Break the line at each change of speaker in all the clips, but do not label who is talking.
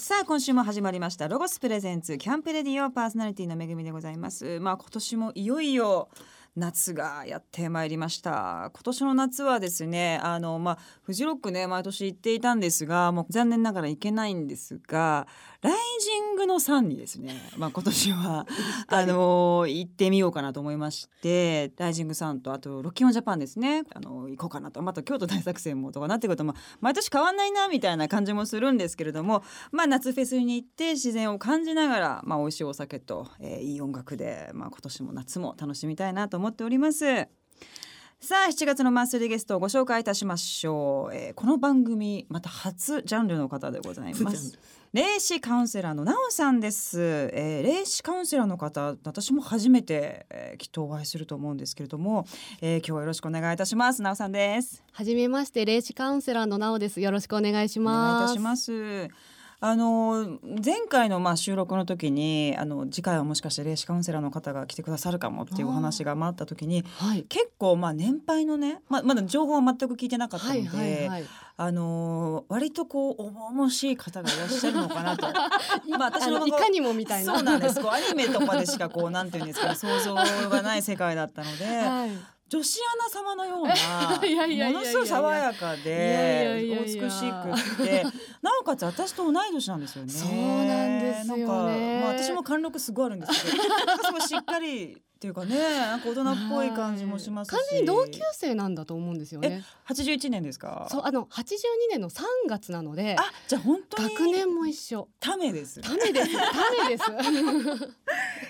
さあ今週も始まりました。ロゴスプレゼンツキャンプレディオパーソナリティのめぐみでございます。まあ今年もいよいよ夏がやってまいりました。今年の夏はですねあのまあフジロックね毎年行っていたんですがもう残念ながら行けないんですがライジングの山にですねまあ 今年はあの行ってみようかなと思いましてライジングさんとあとロッキンオンジャパンですねあの行こうかなと。また京都大作戦もとかなってくるとまあ毎年変わんないなみたいな感じもするんですけれどもまあ夏フェスに行って自然を感じながらまあ美味しいお酒と、えー、いい音楽でまあ今年も夏も楽しみたいなと思っております。さあ7月のマンスリーゲストをご紹介いたしましょう、えー、この番組また初ジャンルの方でございます。霊視カウンセラーのなおさんです、えー、霊視カウンセラーの方私も初めて、えー、きっとお会いすると思うんですけれども、えー、今日はよろしくお願いいたします。なおさんです。
初めまして霊視カウンセラーのなおです。よろしくお願いします。
お願いいたしますあの前回のまあ収録の時にあの次回はもしかして霊視カウンセラーの方が来てくださるかもっていうお話があった時に、はい、結構まあ年配のね、ままだ情報は全く聞いてなかったので、はいはいはい、あの割とこう重々しい方がいらっしゃるのかなと。
まあ私のいかにもみたいな。
そうなんです。こうアニメとかでしかこうなんていうんですか想像がない世界だったので。はい女子アナ様のような ものすごい爽やかでお美しくって。なおかつ私と同い年なんですよね。
そうなんですよ、ね、なんか
まあ私も貫禄すごいあるんですけど、すごいしっかりっていうかねなんか大人っぽい感じもしますし、
完全に同級生なんだと思うんですよね。
八十一年ですか？
そうあの八十二年の三月なので
あじゃあ本当
に学年も一緒。
ためです。
ためです。ためです。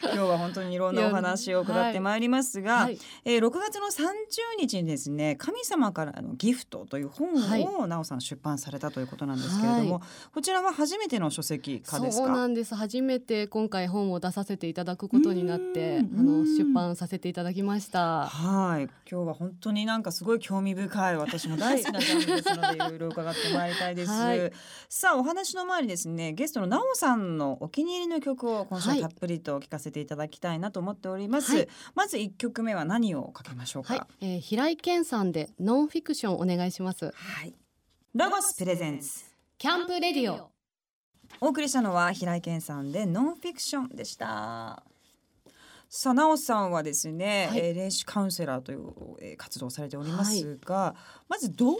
今日は本当にいろんなお話を伺ってまいりますが、はい、えー、6月の三十日にですね神様からのギフトという本を、はい、なおさん出版されたということなんですけれども、はい、こちらは初めての書籍化です
そうなんです。初めて今回本を出させていただくことになってあの出版させていただきました。
はい。今日は本当になんかすごい興味深い私も大好きなジャンルですのでいろいろ伺ってまいりたいです、はい、さあお話の前にですねゲストのなおさんのお気に入りの曲を今週たっぷりと聞かせていただきたいなと思っております、はい、まず一曲目は何をかけましょうか、はい、
えー、平井堅さんでノンフィクションお願いします。
はい。ロゴスプレゼンツ。
キャンプレディオ。
お送りしたのは平井堅さんでノンフィクションでしたさなおさんはですね、はい、えー、霊視カウンセラーという、えー、活動をされておりますが、はい、まずどういっ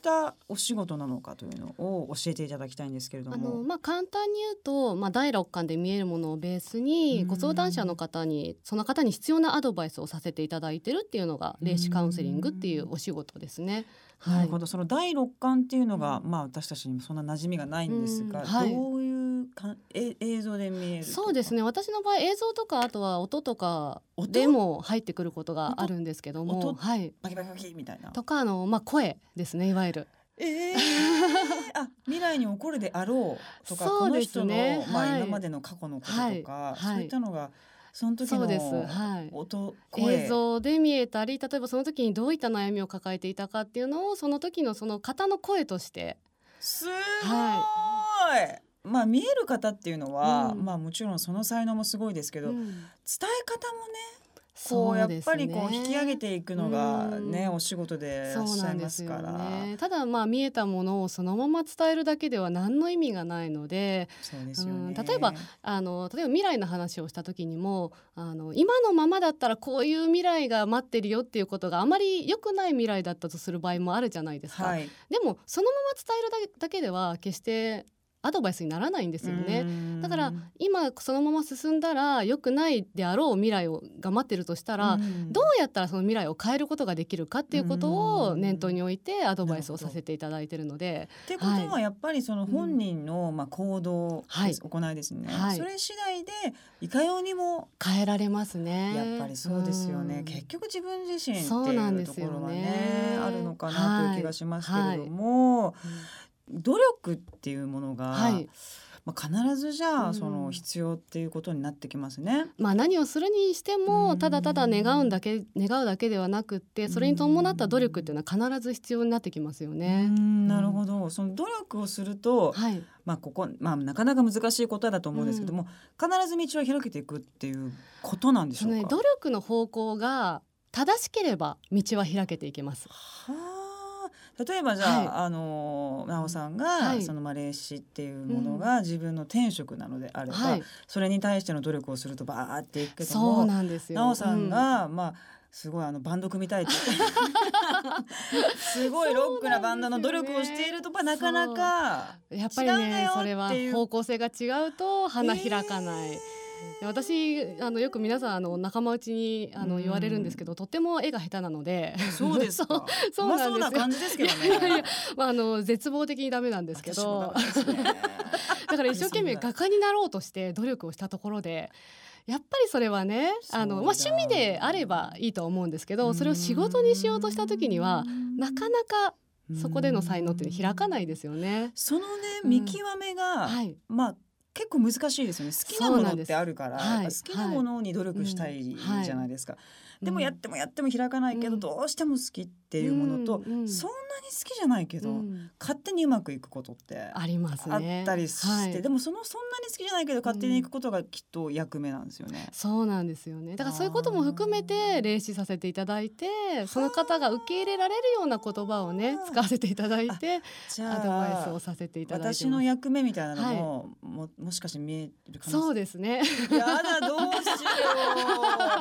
たお仕事なのかというのを教えていただきたいんですけれども。あの
まあ簡単に言うと、まあ第六感で見えるものをベースにご相談者の方にその方に必要なアドバイスをさせていただいてるっていうのが霊視カウンセリングっていうお仕事ですね。
なるほど、その第六感っていうのが、まあ私たちにもそんな馴染みがないんですが、はい、どうい。うかえ映像で見える
そうですね。私の場合映像とかあとは音とかでも入ってくることがあるんですけども
はい。バキバキバキみたいな？
とかあのまあ声ですね。いわゆる。
えー、あ未来に起こるであろうとか、ね、この人の、まあ、今までの過去のこととか、はい。はい、そういったのがその時の音、はい、
映像で見えたり例えばその時にどういった悩みを抱えていたかっていうのをその時のその方の声として。
すごい、はいまあ見える方っていうのは、うん、まあもちろんその才能もすごいですけど、うん、伝え方もねこうやっぱりこう引き上げていくのがね、うん、お仕事でいら。っしゃいますから。ね、
ただまあ見えたものをそのまま伝えるだけでは何の意味がないので、
そうですよね、
例えばあの例えば未来の話をした時にもあの今のままだったらこういう未来が待ってるよっていうことがあまり良くない未来だったとする場合もあるじゃないですか。はい、でもそのまま伝えるだけでは決してアドバイスにならないんですよね。だから今そのまま進んだら良くないであろう未来をが待ってるとしたらどうやったらその未来を変えることができるかっていうことを念頭に置いてアドバイスをさせていただいてるので。
ってことはやっぱりその本人のまあ行動、はい、行いですね、はい、それ次第でいかようにも
変えられますね。
やっぱりそうですよね、結局自分自身っていうところはね、ね、あるのかなという気がしますけれども。はい努力っていうものが、はい、まあ、必ずじゃあその必要っていうことになってきますね。
まあ、何をするにしてもただただ願うんだけ願うだけではなくってそれに伴った努力っていうのは必ず必要になってきますよね。
なるほど。その努力をすると、はい、まあここまあなかなか難しいことだと思うんですけども、必ず道を開けていくっていうことなんでしょうか？ね、
努力の方向が正しければ道は開けていきます。
はあ例えばじゃあ、はい、あの奈緒さんが、はい、そのまあ霊視っていうものが自分の天職なのであれば、はい、それに対しての努力をするとバーっていくけども
そうなんですよ。
奈緒さんが、うん、まあすごいあのバンド組みたいって。すごいロックなバンドの努力をしていると、ね、なかなか
やっぱりねそれは方向性が違うと花開かない。えー私あのよく皆さんあの仲間内にあの言われるんですけど、とても絵が下手なので。
そうですか。そうなんです感じですけどね。いやいや、
まあ、あの絶望的にダメなんですけど。だから一生懸命画家になろうとして努力をしたところでやっぱりそれはねあの、まあ、趣味であればいいと思うんですけどそれを仕事にしようとした時にはなかなかそこでの才能って開かないですよね。
そのね見極めが、うんはい、まあ結構難しいですよね。好きなものってあるから、はい、好きなものに努力したいじゃないですか、はい。うん、でもやってもやっても開かないけど、どうしても好きっていうものと、そんなに好きじゃないけど、勝手にうまくいくことって
ありますね。
あったりして、でもそのそんなに好きじゃないけど勝手にいくことがきっと役目なんですよね、
そうなんですよね。だからそういうことも含めて霊視させていただいてその方が受け入れられるような言葉をね使わせていただいてアドバイスをさせていただいて
私の役目みたいなのも、ももしかして見えるか
そうですね。
やだどうしよ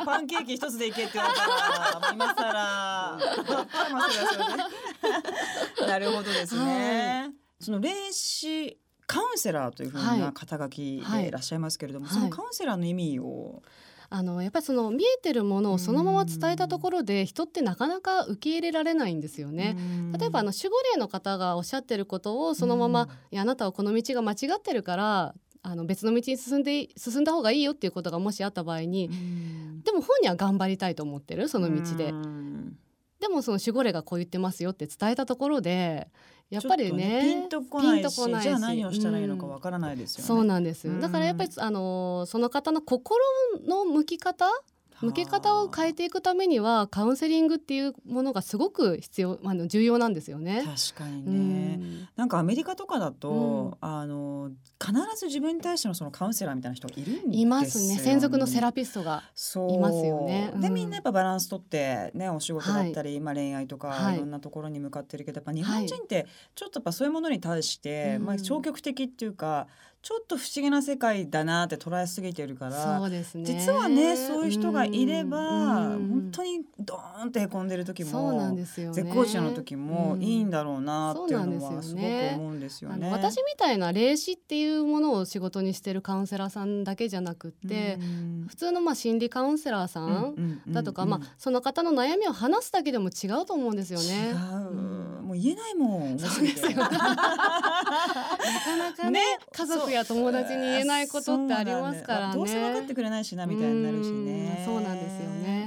う。パンケーキ一つでいけって言われたら今更 なるほどですね、はい、その霊視カウンセラーというふうな肩書きでい。らっしゃいますけれども、はい、そのカウンセラーの意味を、
あのやっぱりその見えてるものをそのまま伝えたところで人ってなかなか受け入れられないんですよね。例えばあの守護霊の方がおっしゃってることをそのまま「いやあなたはこの道が間違ってるからあの別の道に進んで進んだ方がいいよっていうことがもしあった場合にでも本人は頑張りたいと思ってるその道で。でもその守護霊がこう言ってますよって伝えたとこころでやっぱりね、
ね、ピンとこないしじゃあ何をしたらいいのかわからないですよね、
うん、そうなんです。よだからやっぱりあのその方の心の向き方向け方を変えていくためにはカウンセリングっていうものがすごく必要あの重要なんですよね。
確かにね、うん、なんかアメリカとかだと、うん、あの必ず自分に対してのそのカウンセラーみたいな人がいるんですよ、ね、
いますね。専属のセラピストがいますよね。
でみんなやっぱバランスとってねお仕事だったり、はい、まあ恋愛とか、はい、いろんなところに向かってるけどやっぱ日本人ってちょっとやっぱそういうものに対して、はい、まあ消極的っていうかちょっと不思議な世界だなって捉えすぎてるから
そうです、ね、
実はねそういう人がいれば、本当にドーンってへこんでる時もそうなんですよ、ね、絶好調の時もいいんだろうなっていうのはすごく思うんですよね。
私みたいな霊視っていうものを仕事にしてるカウンセラーさんだけじゃなくて、普通のまあ心理カウンセラーさんだとか、まあ、その方の悩みを話すだけでも違うと思うんですよね。
違う、もう言えないもん。
そうですよ。なかなかね 家族や友達に言えないことってありますからね。
どうせ分かってくれないしなみたいになるしね。
そうなんですよね。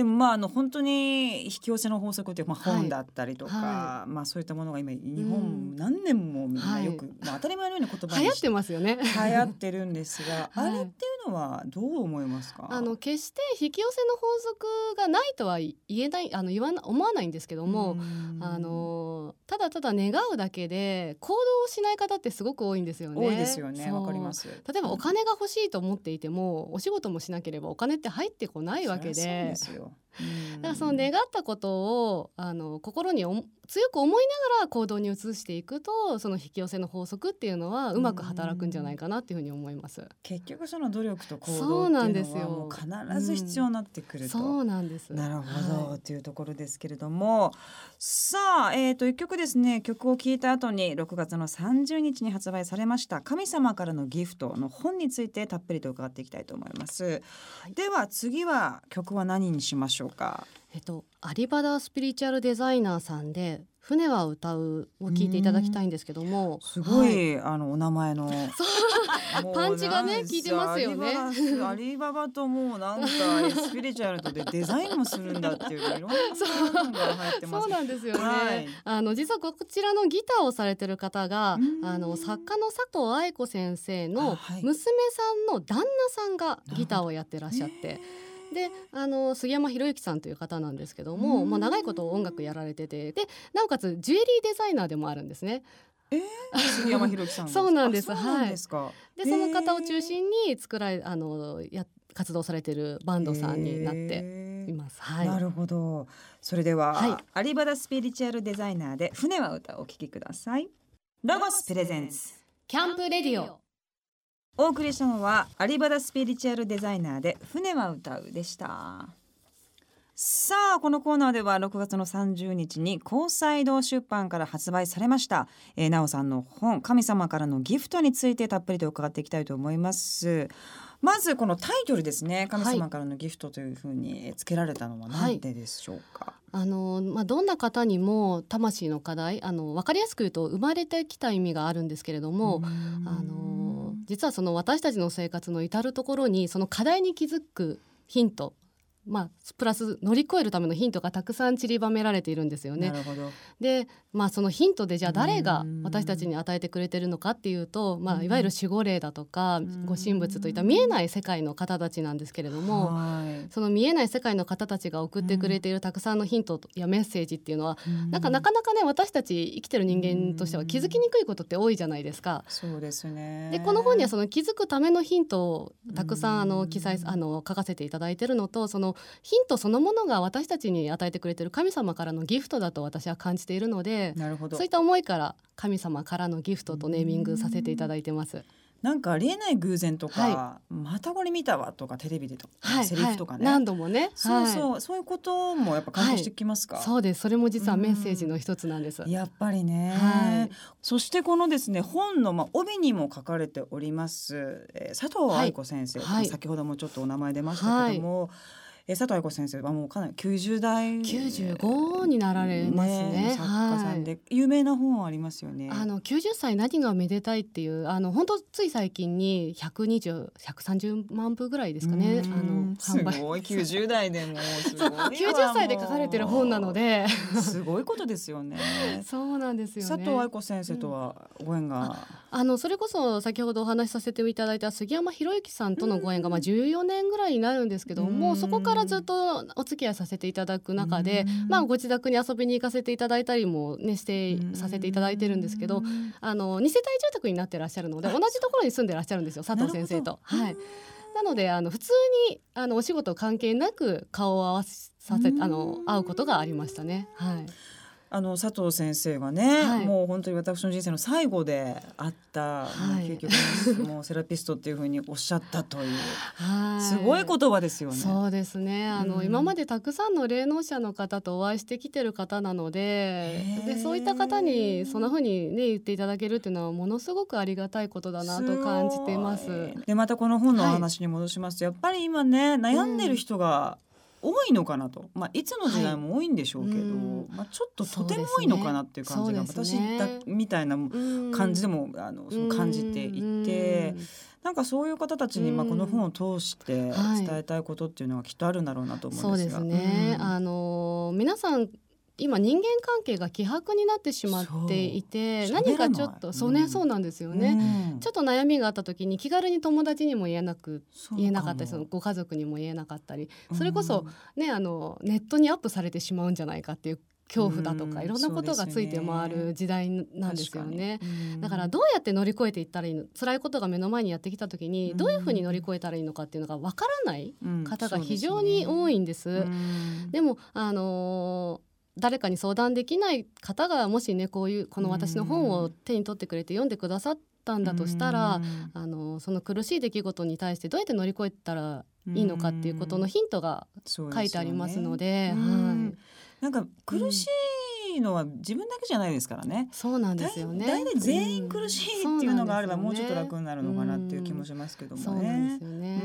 でもまああの本当に引き寄せの法則ってまあ本だったりとか、はい、まあそういったものが今日本何年もみんなよく、はい、まあ当たり前のように言葉
に流行ってますよね。
流行ってるんですが、はい、あれっていうのはどう思いますか？
あの決して引き寄せの法則がないとは言えないあの言わな思わないんですけども、あのただただ願うだけで行動をしない方ってすごく多いんですよね。
多いですよね。わかります。
例えばお金が欲しいと思っていても、お仕事もしなければお金って入ってこないわけで。そうですよ。you. だからその願ったことをあの心に強く思いながら行動に移していくとその引き寄せの法則っていうのはうまく働くんじゃないかなっていうふうに思います。
結局その努力と行動っていうのは必ず必要になってくると、
そうなんです。
なるほど、はい、というところですけれども、さあえっ、ー、と一曲ですね。曲を聴いた後に6月の30日に発売されました神様からのギフトの本についてたっぷりと伺っていきたいと思います。はい、では次は曲は何にしましょう？か？
えっと、アリバダスピリチュアルデザイナーさんで「船は歌う」を聞いていただきたいんですけども
すごい、はい、あのお名前の。
パンチがね効いてますよね。
アリババともうなんかスピリチュアルとでデザインもするんだっていういろんなものが入ってます。
そうなんですよね、はい、あの実はこちらのギターをされてる方があの作家の佐藤愛子先生の娘さんの旦那さんがギターをやってらっしゃって。であの杉山博之さんという方なんですけども、まあ、長いこと音楽やられててでなおかつジュエリーデザイナーでもあるんですね。
えー、杉山博之さん
そうなんですはいでその方を中心に作られあのや活動されているバンドさんになっています。
はい、なるほど。それでは、はい、アリバダスピリチュアルデザイナーで船は歌をお聞きください。ロゴスプレゼンツ
キャンプレディオ。
お送りしたのはアリバダスピリチュアルデザイナーで船は歌うでした。さあこのコーナーでは6月の30日に高裁堂出版から発売されました、えー、なおさんの本神様からのギフトについてたっぷりと伺っていきたいと思います。まずこのタイトルですね神様からのギフトというふうに付けられたのは何ででしょうか、はい
あのまあ、どんな方にも魂の課題あの分かりやすく言うと生まれてきた意味があるんですけれどもあの実はその私たちの生活の至る所にその課題に気づくヒントまあ、プラス乗り越えるためのヒントがたくさん散りばめられているんですよね。で、まあ、そのヒントでじゃあ誰が私たちに与えてくれてるのかっていうと、まあ、いわゆる守護霊だとかご神仏といった見えない世界の方たちなんですけれどもその見えない世界の方たちが送ってくれているたくさんのヒントやメッセージっていうのはなんかなかなかね私たち生きてる人間としては気づきにくいことって多いじゃないですか。
そうですね。
でこの本にはその気づくためのヒントをたくさんあの記載あの書かせていただいてるのとそのヒントそのものが私たちに与えてくれてる神様からのギフトだと私は感じているのでなるほど。そういった思いから神様からのギフトとネーミングさせていただいてます。
なんかありえない偶然とか、はい、またこれ見たわとかテレビでとか、はい、セリフとかね、
何度もね。
そうそう、はい、そういうこともやっぱ関係してきますか、
そうですそれも実はメッセージの一つなんです。
やっぱりね、そしてこのですね本のまあ帯にも書かれております、えー、佐藤愛子先生、先ほどもちょっとお名前出ましたけども、え佐藤愛子先生はもうかなり90代
95になられますね、ね、
作家さんで、はい、有名な本ありますよね。
あの90歳何がめでたいっていうあの本当つい最近に120、130万部ぐらいですかね。あの
販売。すごい。90代でもすごい
90歳で書かれてる本なので。
すごいことですよね。
そうなんですよ、ね、
佐藤愛子先生とはご縁が、うん、
あのそれこそ先ほどお話しさせていただいた杉山博之さんとのご縁がまあ14年ぐらいになるんですけどもそこからからずっとお付き合いさせていただく中で、まあ、ご自宅に遊びに行かせていただいたりも、ね、してさせていただいてるんですけどあの2世帯住宅になってらっしゃるので同じところに住んでらっしゃるんですよ佐藤先生と。はい。なのであの普通にあのお仕事関係なく顔を合わさせあの会うことがありましたね。はい
あの佐藤先生がね、はい、もう本当に私の人生の最後であった、はい、究極の もうセラピストっていうふうにおっしゃったという、はい、すごい言葉ですよね。
そうですね。あの、うん、今までたくさんの霊能者の方とお会いしてきてる方なのででそういった方にそんなふうにね言っていただけるっていうのはものすごくありがたいことだなと感じています。
でまたこの本のお話に戻しますと、やっぱり今ね悩んでる人が、うん多いのかなと、まあ、いつの時代も多いんでしょうけど、はい、まあ、ちょっととても多いのかなっていう感じが、私だみたいな感じでもあのその感じていて。なんかそういう方たちにまあこの本を通して伝えたいことっていうのはきっとあるんだろうなと思うんですが、
はい、そうですね、うん、あの皆さん今人間関係が希薄になってしまっていて何かちょっとそうね、うん、そうなんですよね、うん、ちょっと悩みがあった時に気軽に友達にも言えなく言えなかったりそのご家族にも言えなかったりそれこそね、あのネットにアップされてしまうんじゃないかっていう恐怖だとかいろんなことがついて回る時代なんですよね、だからどうやって乗り越えていったらいいの辛いことが目の前にやってきた時にどういうふうに乗り越えたらいいのかっていうのがわからない方が非常に多いんです。でもあのー誰かに相談できない方がもしねこういうこの私の本を手に取ってくれて読んでくださったんだとしたらあのその苦しい出来事に対してどうやって乗り越えたらいいのかっていうことのヒントが書いてありますので。はい
なんか苦しいのは自分だけじゃないですからね。
そうなんですよね。
大体全員苦しいっていうのがあればもうちょっと楽になるのかなっていう気もしますけどもね。そうなんですよね。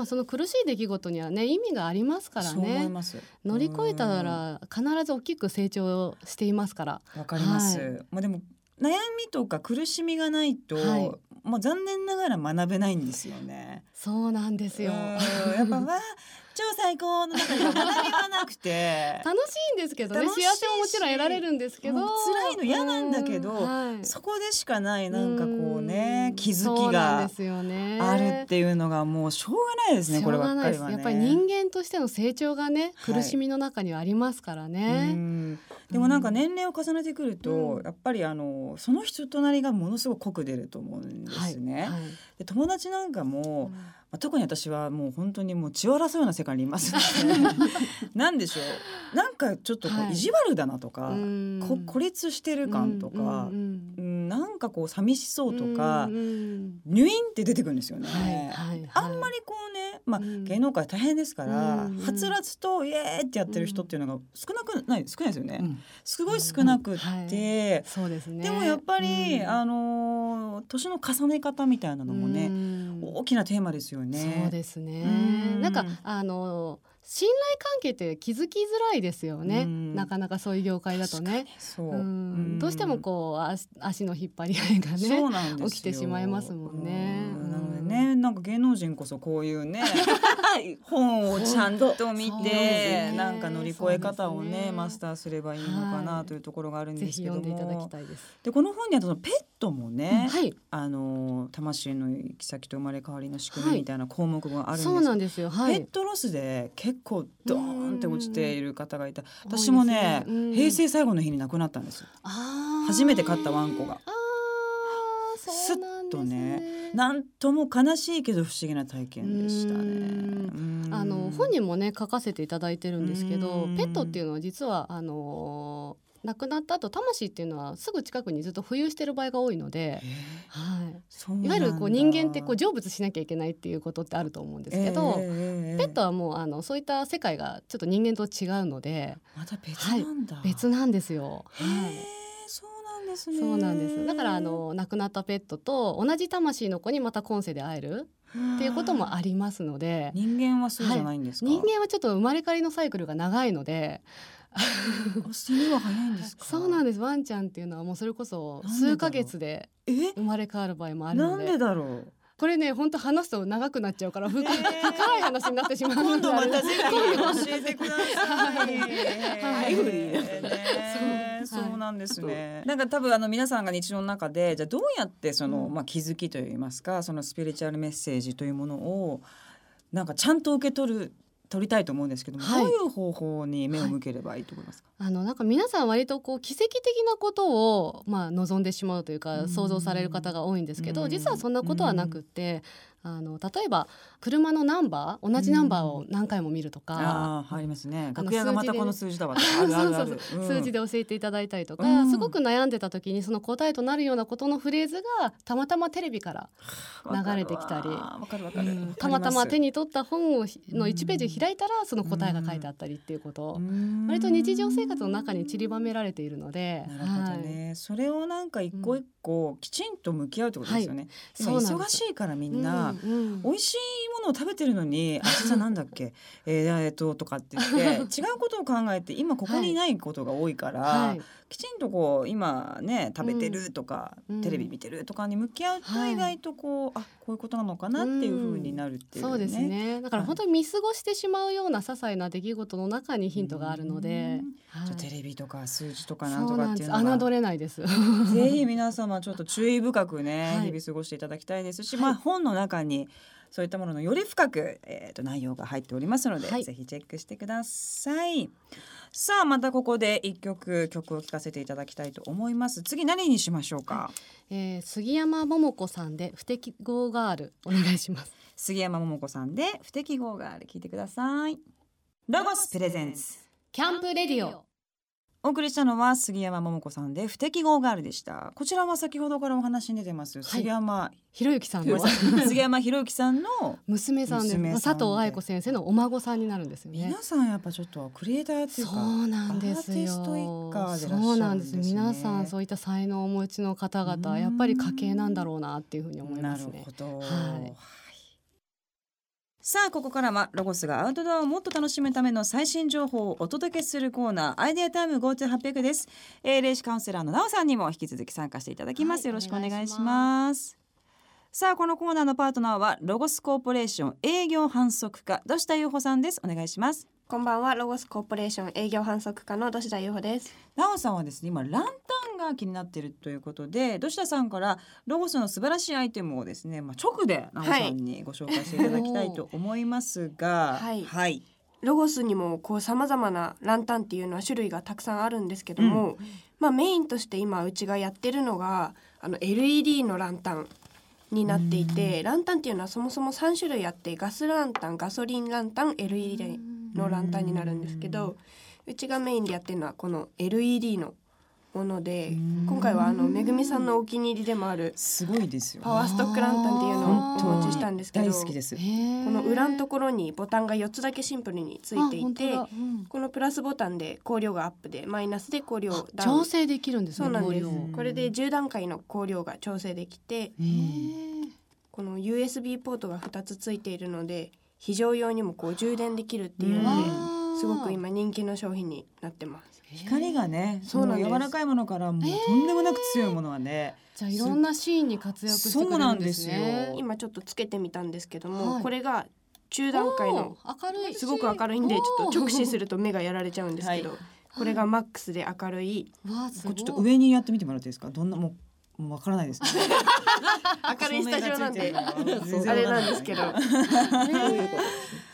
でもその苦しい出来事にはね意味がありますからね。乗り越えたら必ず大きく成長していますから。
わかります。はい、まあでも悩みとか苦しみがないと、はい、もう残念ながら学べないんですよね。
そうなんですよ。
やっぱわ 超最高の中で学びがなくて。
楽しいんですけどね。幸せももちろん得られるんですけど。
辛いの嫌なんだけど、はい、そこでしかないなんかこうね気づきがあるっていうのがもうしょうがないですねこればっかりは、ね、
やっぱり人間としての成長がね苦しみの中にはありますからね、
はいでもなんか年齢を重ねてくると、うん、やっぱりあのその人となりがものすごく濃く出ると思うんですね。はい。はい、で友達なんかも、うんまあ、特に私はもう本当にもう血を争うような世界にいます なんでしょう。なんかちょっとこう意地悪だなとか、はい、こ孤立してる感とか、うん、うん、なんかこう寂しそうとか、うん、ニュインって出てくるんですよね。はいはいはい、あんまりこまあ、芸能界大変ですから、はつらつとイエーってやってる人っていうのが少なくない少ないですよね。すごい少なくって、はい、そうですね。でもやっぱり、あの年の重ね方みたいなのもね、大きなテーマですよね。
そうですね。なんかあの信頼関係って気づきづらいですよね、なかなかそういう業界だとね。そう、うどうしてもこう足の引っ張り合いがね起きてしまいますもんね。
なのでねなんか芸能人こそこういうね本をちゃんと見て、ね、なんか乗り越え方をね、ね、マスターすればいいのかなというところがあるんですけども、でこの本にはペットもね、はい、あの魂の行き先と生まれ変わりの仕組みみたいな項目があるんです、はい、そうなんですよ、はい、ペットロスで結構ドーンって落ちている方がいた。私もね、ね、平成最後の日に亡くなったんです初めて飼ったワンコが。すっとねなんとも悲しいけど不思議な体験でしたね。
あの本人もね書かせていただいてるんですけどペットっていうのは実はあのー亡くなった後魂っていうのはすぐ近くにずっと浮遊してる場合が多いので、はい、いわゆるこう人間ってこう成仏しなきゃいけないっていうことってあると思うんですけど、えー、ペットはもうあのそういった世界がちょっと人間と違うので
また別なんだ、
はい、別なんですよ。はい。
そう
なんですだからあの亡くなったペットと同じ魂の子にまた今世で会えるっていうこともありますので
人間はそうじゃないんですか、
はい、人間はちょっと生まれ変わりのサイクルが長いので
死ぬは早いんです
そうなんです。ワンちゃんっていうのはもうそれこそ数ヶ月で生まれ変わる場合もあるの
で。なんでだろう？
これね本当話すと長くなっちゃうから、深い話になってしまう
今度またぜひ教えてください。はい、そう。なんですね。なんか多分あの皆さんが日常の中でじゃあどうやってその、まあ気づきといいますかそのスピリチュアルメッセージというものをなんかちゃんと受け取る取りたいと思うんですけども、はい、どういう方法に目を向ければいいと思いますか、
はい、あのなんか皆さん割とこう奇跡的なことをまあ望んでしまうというか想像される方が多いんですけど実はそんなことはなくってあの例えば車のナンバー同じナンバーを何回も見るとか、うん、
あありますね。楽屋がまたこの数字だわ。
数字で教えていただいたりとか、うん、すごく悩んでた時にその答えとなるようなことのフレーズがたまたまテレビから流れてきたりたまたま手に取った本をの1ページ開いたらその答えが書いてあったりっていうこと、割と日常生活の中に散りばめられているので
なるほどね、はい、それをなんか一個一個きちんと向き合うってことですよね、はい、忙しいからみんな、うんうん、美味しいものを食べてるのに「あじゃなんだっけ？えー、えー、と」とかって言って 違うことを考えて今ここにいないことが多いから、はい、きちんとこう今ね食べてるとか、うん、テレビ見てるとかに向き合うと意外とこう、はい、あこういうことなのかなっていうふうになるっていう、ね。うん、
そうですね。だから本当に見過ごしてしまうような些細な出来事の中にヒントがあるので、
はい、テレビとか数字とかなんとかっていうの
は侮れないです。
ぜひ皆様ちょっと注意深くね、日々過ごしていただきたいですし、まあ本の中にそういったもののより深く、えーと、内容が入っておりますので、はい、ぜひチェックしてください。さあまたここで一曲曲を聴かせていただきたいと思います。次何にしましょうか、は
い、えー、杉山桃子さんで不適合ガールお願いします。
杉山桃子さんで不適合ガール聞いてください。ロゴスプレゼンツ。
キャンプレディオ
お送りしたのは杉山桃子さんで不適合ガールでした。こちらは先ほどからお話に出てます、はい、杉山
博之さんの
杉山博之さんの
娘さんで佐藤愛子先生のお孫さんになるんですよね。
皆さんやっぱちょっとクリエイターっていうか
そうなんですよ。そうなんです。皆さんそういった才能をお持ちの方々やっぱり家系なんだろうなっていうふうに思いますね。なるほど、はい
さあここからはロゴスがアウトドアをもっと楽しむための最新情報をお届けするコーナーアイデアタイム GoTo800 です、えー、霊視カウンセラーのなおさんにも引き続き参加していただきます、はい、よろしくお願いします。さあこのコーナーのパートナーはロゴスコーポレーション営業販促課土下優穂さんです。お願いします。
こんばんは。ロゴスコーポレーション営業販促課の土田優穂です。
なおさんはですね今ランタンが気になっているということで土下さんからロゴスの素晴らしいアイテムをですね、まあ、直で奈緒さんにご紹介していただきたいと思いますが、
はい、
はい、
ロゴスにもこう様々なランタンっていうのは種類がたくさんあるんですけども、うん、まあメインとして今うちがやってるのがあの LED のランタンになっていて、ランタンっていうのはそもそも3種類あってガスランタンガソリンランタン LED のランタンになるんですけどうちがメインでやってるのはこの LED のもので今回はあのめぐみさんのお気に入りでもある
すごいですよ
パワーストックランタンっていうのをお持ちしたんですけど
大好きです。こ
の裏のところにボタンが4つだけシンプルについていて、うん、このプラスボタンで光量がアップでマイナスで光量
調整できるんです、
ね、そうなんです。これで10段階の光量が調整できてこの USB ポートが2つついているので非常用にもこう充電できるっていうのですごく今人気の商品になってます。
光がね、そうな柔らかいものからもうとんでもなく強いものはね、
じゃあいろんなシーンに活躍してくれるんですね。
今ちょっとつけてみたんですけども、はい、これが中段階の
明るい
すごく明るいんでちょっと直視すると目がやられちゃうんですけど、はい、これがマックスで明るい。
わちょっと上にやってみてもらっていいですか？どんなもうわからないです、ね、
明るいスタジオなんで。あれなんですけど。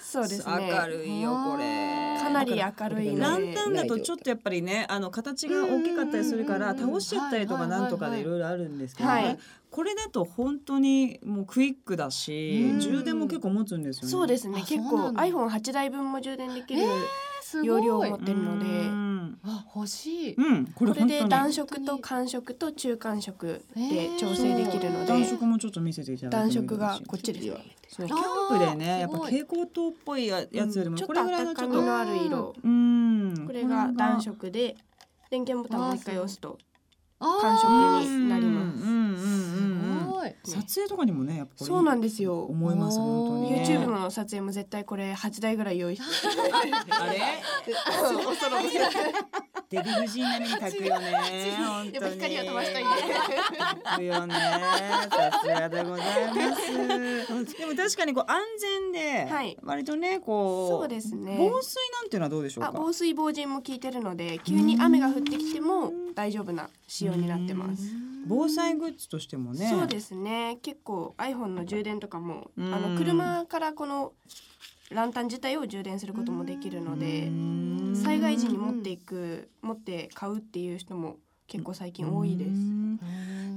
そうですね。
明るいよこれ。
かなり明るい
ランタンだとちょっとやっぱりねあの形が大きかったりするから倒しちゃったりとかなんとかでいろいろあるんですけど、ねこれだと本当にもうクイックだし充電も結構持つんですよね。
そうですね。結構 iPhone8 台分も充電できる容量を持ってるので。
あ欲しい、
うん、
これこれで暖色と寒色と中間色で調整できるので、
暖色もちょっと見せていただ
いて暖色がこっちですね
キャンプでねやっぱ蛍光灯っぽいやつよりも
これぐらいのちょっとのある色。うん。これが暖色で電源ボタンを一回押すと感触になります。
撮影とかにもねやっぱ
そうなんですよ。
思います本当に、
ね、YouTube の撮影も絶対これ八台ぐらい用意して
あれ？そろそろデヴィ夫人並みに炊くよね。本当に。
光を飛ばしたいん
で炊くよね。さすがでございます。でも確かにこう安全で、はい、割とねこ
うそうですね。
防水なんていうのはどうでしょうか？
防水防塵も効いてるので急に雨が降ってきても大丈夫な仕様になってます。
防災グッズとしてもね。
そうですね。結構 iPhone の充電とかもあの車からこのランタン自体を充電することもできるので災害時に持っていく持って買うっていう人も結構最近多いです。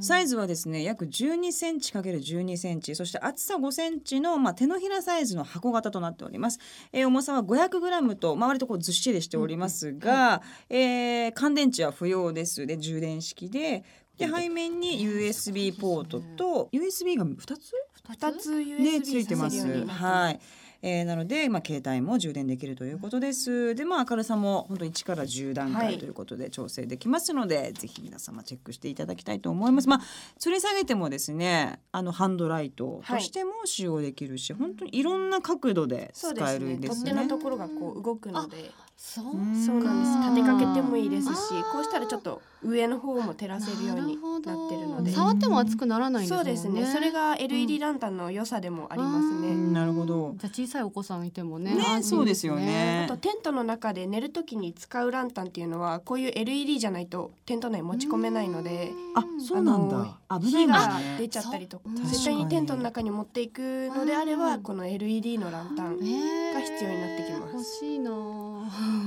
サイズはですね約12センチ ×12 センチそして厚さ5センチの、まあ、手のひらサイズの箱型となっております、えー、重さは500グラムと、まあ、割とこうずっしりしておりますが、うんえー、乾電池は不要です。で充電式で。で背面に USB ポートと USB が2つ
？2つ USB
ねついてます。はいえー、なので、まあ、携帯も充電できるということです。で、まあ、明るさも本当1から10段階ということで調整できますので、はい、ぜひ皆様チェックしていただきたいと思います。まあ、それ下げてもですねあのハンドライトとしても使用できるし、はい、本当にいろんな角度で使えるんですね。
取っ手のところがこう動くので。そうそうなんです。立てかけてもいいですしこうしたらちょっと上の方も照らせるようになってるので。
触っても熱くならないんです
そうですね。それが LED ランタンの良さでもありますね、
なるほど。
じゃ小さいお子さんいてもね。
ねそうですよね。
あとテントの中で寝るときに使うランタンっていうのはこういう LED じゃないとテント内持ち込めないので
あそうなんだ。
危ないが出ちゃったりとか絶対にテントの中に持っていくのであればこの LED のランタンが必要になってきます。
欲しいな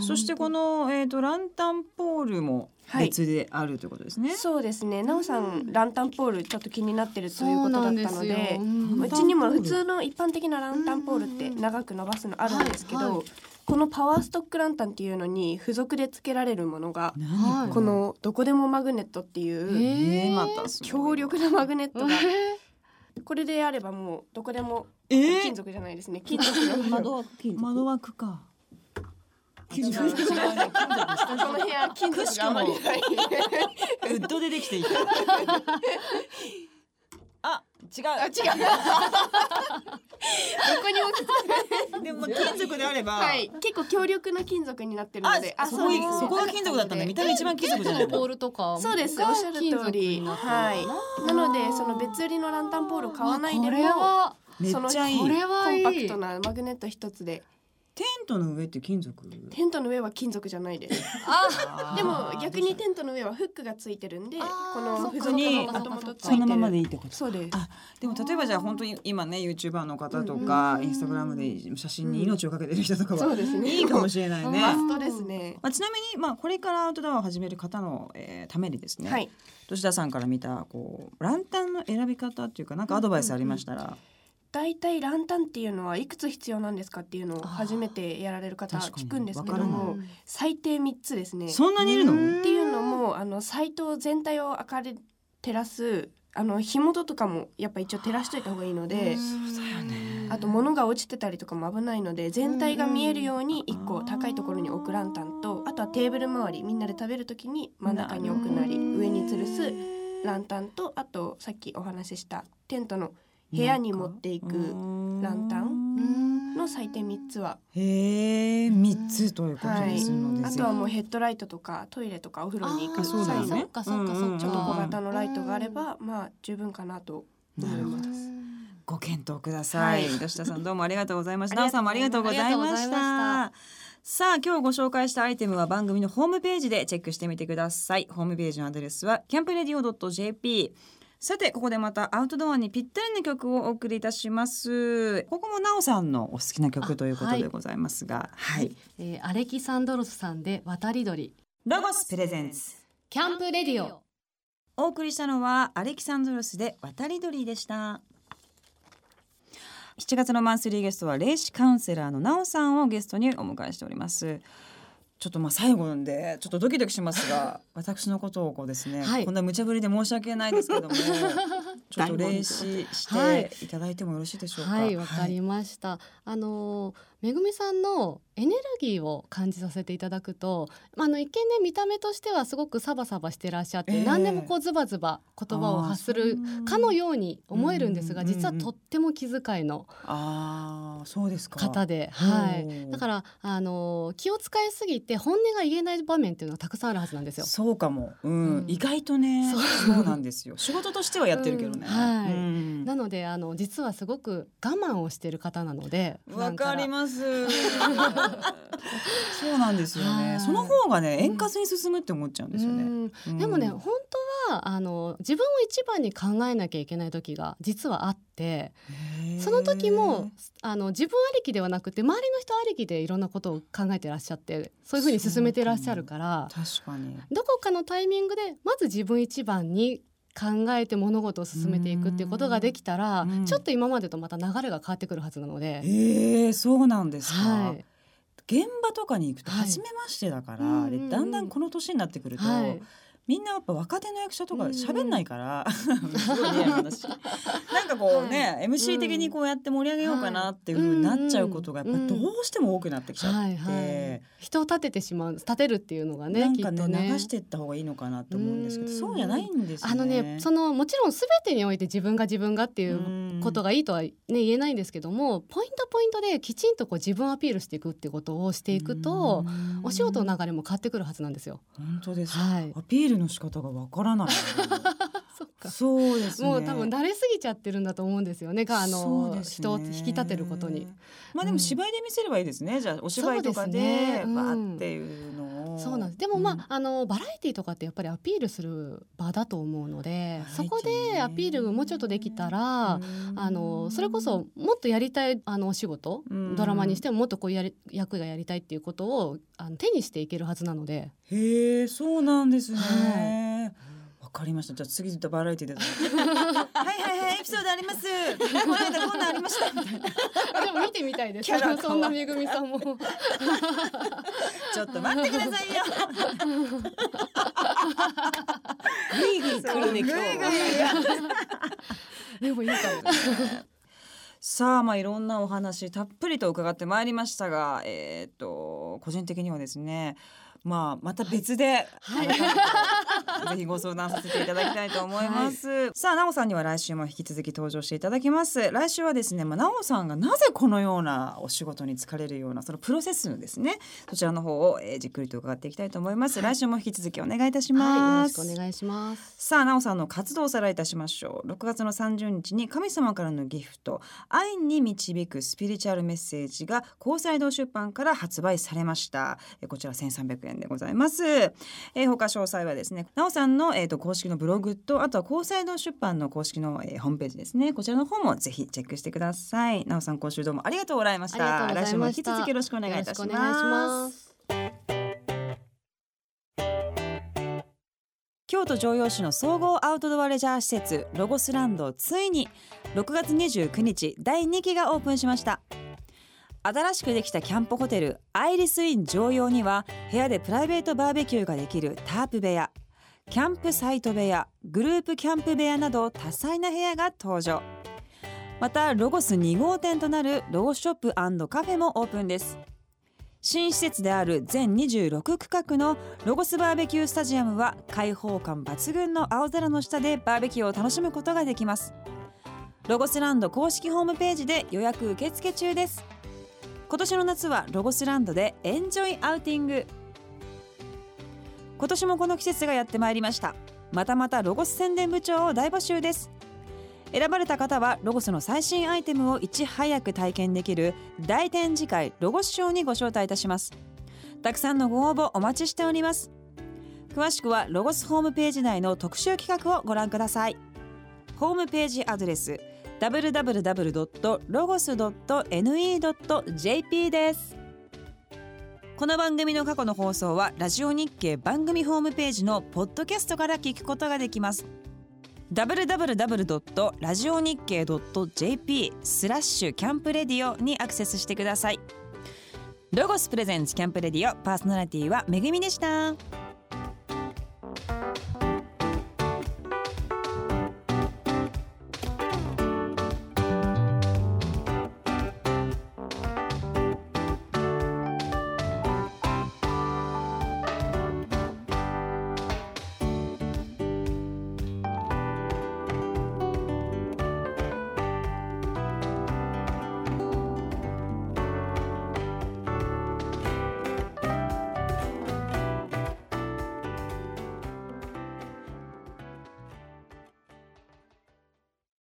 そしてこの、えーと、ランタンポールも別であるということですね。
はい、そうですね。なおさんランタンポールちょっと気になってるということだったので、うちにも普通の一般的なランタンポールって長く伸ばすのあるんですけど。はい。はい。このパワーストックランタンっていうのに付属で付けられるものがこのどこでもマグネットっていう強力なマグネットが。これであればもうどこでも金属じゃないですね。金属。
窓枠か
金属。この部屋金属があまりない。
ウッドでできていた。あ、違う。
あ、違う。どこに
も。でも金属であれば、
はい、結構強力な金属になってるので、
あ、そこそこが金属だったんだ。見た目一番金属じゃない。
ポールとか。
そうです。おっしゃる通り。はい。なのでその別売りのランタンポール買わないでも、
そのこ
れはコンパクトなマグネット一つで。
テントの上って金属？
テントの上は金属じゃないです。
あ
でも逆にテントの上はフックがついてるんでこの付属にもともとついてる。
そのままでいいってこと？
そうです。
あでも例えばじゃあ本当に今ね YouTuber の方とか、
うん
インスタグラムで写真に命をかけてる人とかは、
そうですね。
いいかもしれないね。
マストですね。
まあ、ちなみに、まあ、これからアウトドアを始める方の、えーためにですね、
はい。
吉田さんから見たこうランタンの選び方っていうかなんかアドバイスありましたら、
大体ランタンっていうのはいくつ必要なんですかっていうのを初めてやられる方聞くんですけども最低3つですね。
そんなにいるの、
うん。
っていうのもあのサイト全体を明る照らすあの火元とかもやっぱ一応照らしといた方がいいのであと物が落ちてたりとかも危ないので全体が見えるように1個高いところに置くランタンとあとはテーブル周りみんなで食べる時に真ん中に置くなり上に吊るすランタンとあとさっきお話ししたテントの部屋に持っていくランタンの最低3つは。
へえ三つということですので、
あとはもうヘッドライトとかトイレとかお風呂に行
あ
く際の。
ね
そっかそっかそっか。
ちょっと小型のライトがあればまあ十分かなと思います。
ご検討ください、
はい。
吉田さんどうもありがとうございました。
ありがとう
なおさんもありがとうございました。
ま
さあ今日ご紹介したアイテムは番組のホームページでチェックしてみてください。ホームページのアドレスはキャンプレディオ .jp さてここでまたアウトドアにぴったりな曲をお送りいたします。ここもなおさんのお好きな曲ということでございますがはい、
えーアレキサンドロスさんで渡り鳥
ロゴスプレゼンツ
キャンプレディオ。
お送りしたのはアレキサンドロスで渡り鳥でした。7月のマンスリーゲストは霊視カウンセラーのなおさんをゲストにお迎えしておりますちょっとまあ最後なんでちょっとドキドキしますが 私のことをこうですね、
はい。
こんな無茶ぶりで申し訳ないですけども ちょっと霊視してい。ただいてもよろしいでしょうか？
はい。わかりました、あのーめぐみさんのエネルギーを感じさせていただくと、まあ、あの一見ね見た目としてはすごくサバサバしてらっしゃって、
ええ。
何でもこうズバズバ言葉を発するかのように思えるんですが
うん
実はとっても気遣いの
ああそうですか。
方で、はい、だからあのー気を使いすぎて本音が言えない場面っていうのはたくさんあるはずなんですよ。
そうかも、うん。
うん。
意外とね
そう。
なんですよ。仕事としてはやってるけどね、
うん。はい。
うん
なのであの実はすごく我慢をしている方なので
わかり
ま
ます。そうなんですよね。
はい
その方がね円滑に進むって思っちゃうんですよね。うん
でもね本当はあの自分を一番に考えなきゃいけない時が実はあってその時もあの自分ありきではなくて周りの人ありきでいろんなことを考えてらっしゃってそういうふうに進めてらっしゃるから
確かに。
どこかのタイミングでまず自分一番に考えて物事を進めていくっていうことができたら
うん。
ちょっと今までとまた流れが変わってくるはずなので。
ええそうなんですか。
はい。
現場とかに行くと
はい
初めましてだから、
うんうんうん。
でだんだんこの年になってくると、
はい
みんなやっぱ若手の役者とか喋んないから、な話なんかこうね、MC 的にこうやって盛り上げようかなっていう風になっちゃうことがやっぱどうしても多くなってきちゃって、
はいはい、人を立ててしまう立てるっていうのがね
なんか
ね
ね。流していった方がいいのかなと思うんですけど
うん
そうじゃないんですよね。
あのねそのもちろん全てにおいて自分が自分がっていうこと
が
がいいとは、ね、言えないんですけどもポイントポイントできちんとこう自分アピールしていくっていうことをしていくとお仕事の流れも変わってくるはずなんですよ。
本当です、
はい。
アピールの仕方がわからない。
そっか
そうですね。
もう多分慣れすぎちゃってるんだと思うんですよねがあ
そ
の、
ね
人を引き立てることに。。
まあでも芝居で見せればいいですね。じゃあお芝居とかで
ねうん
バーっていうのを。
そうなんですでもまあ,、あのバラエティとかってやっぱりアピールする場だと思うのでそこでアピールもうちょっとできたら、あのそれこそもっとやりたいあのお仕事、
うん
ドラマにしてももっとこうやり役がやりたいっていうことをあの手にしていけるはずなので
へえそうなんですね。
は
わかりました。じゃあ次とバラエティで。はいはいはいエピソードあります。この間こんなんありましたみたいな。
でも見てみたいです
キャラ変わ
そんなめぐみさんも
ちょっと待ってくださいよ。
グイグイ来るね今日は
でもいいかも
さあまあいろんなお話たっぷりと伺ってまいりましたが、えーっと個人的にはですねまあまた別で、
はい、
ぜひご相談させていただきたいと思います、はい、さあなおさんには来週も引き続き登場していただきます。来週はですねまあなおさんがなぜこのようなお仕事に疲れるようなそのプロセスですね。そちらの方を、えー、じっくりと伺っていきたいと思います、はい、来週も引き続きお願いいたします、
よろしくお願いします。
さあなおさんの活動をおさらいいたしましょう。6月の30日に神様からのギフト。愛に導くスピリチュアルメッセージが高裁堂出版から発売されました。こちら1300円でございます、えー、他詳細はですねなおさんの、えーと、公式のブログとあとは高裁堂出版の公式の、えー、ホームページですね。こちらの方もぜひチェックしてください。なおさん今週どうもありがとうございました。来週も引き続きよろしくお願いいたします。京都城陽市の総合アウトドアレジャー施設ロゴスランドついに6月29日第2期がオープンしました新しくできたキャンプホテルアイリスイン常用には部屋でプライベートバーベキューができるタープ部屋キャンプサイト部屋グループキャンプ部屋など多彩な部屋が登場。またロゴス2号店となるロゴショップカフェもオープンです。新施設である全26区画のロゴスバーベキュースタジアムは開放感抜群の青空の下でバーベキューを楽しむことができます。ロゴスランド公式ホームページで予約受付中です。今年の夏はロゴスランドでエンジョイアウティング今年もこの季節がやってまいりました。またまたロゴス宣伝部長を大募集です。選ばれた方はロゴスの最新アイテムをいち早く体験できる大展示会ロゴスショーにご招待いたします。たくさんのご応募お待ちしております。詳しくはロゴスホームページ内の特集企画をご覧ください。ホームページアドレス www.logos.ne.jp ですこの番組の過去の放送はラジオ日経番組ホームページのポッドキャストから聞くことができます www. ラジオ日経 .jp スラッシュキャンプレディオにアクセスしてくださいロゴスプレゼンツキャンプレディオパーソナリティはめぐみでした。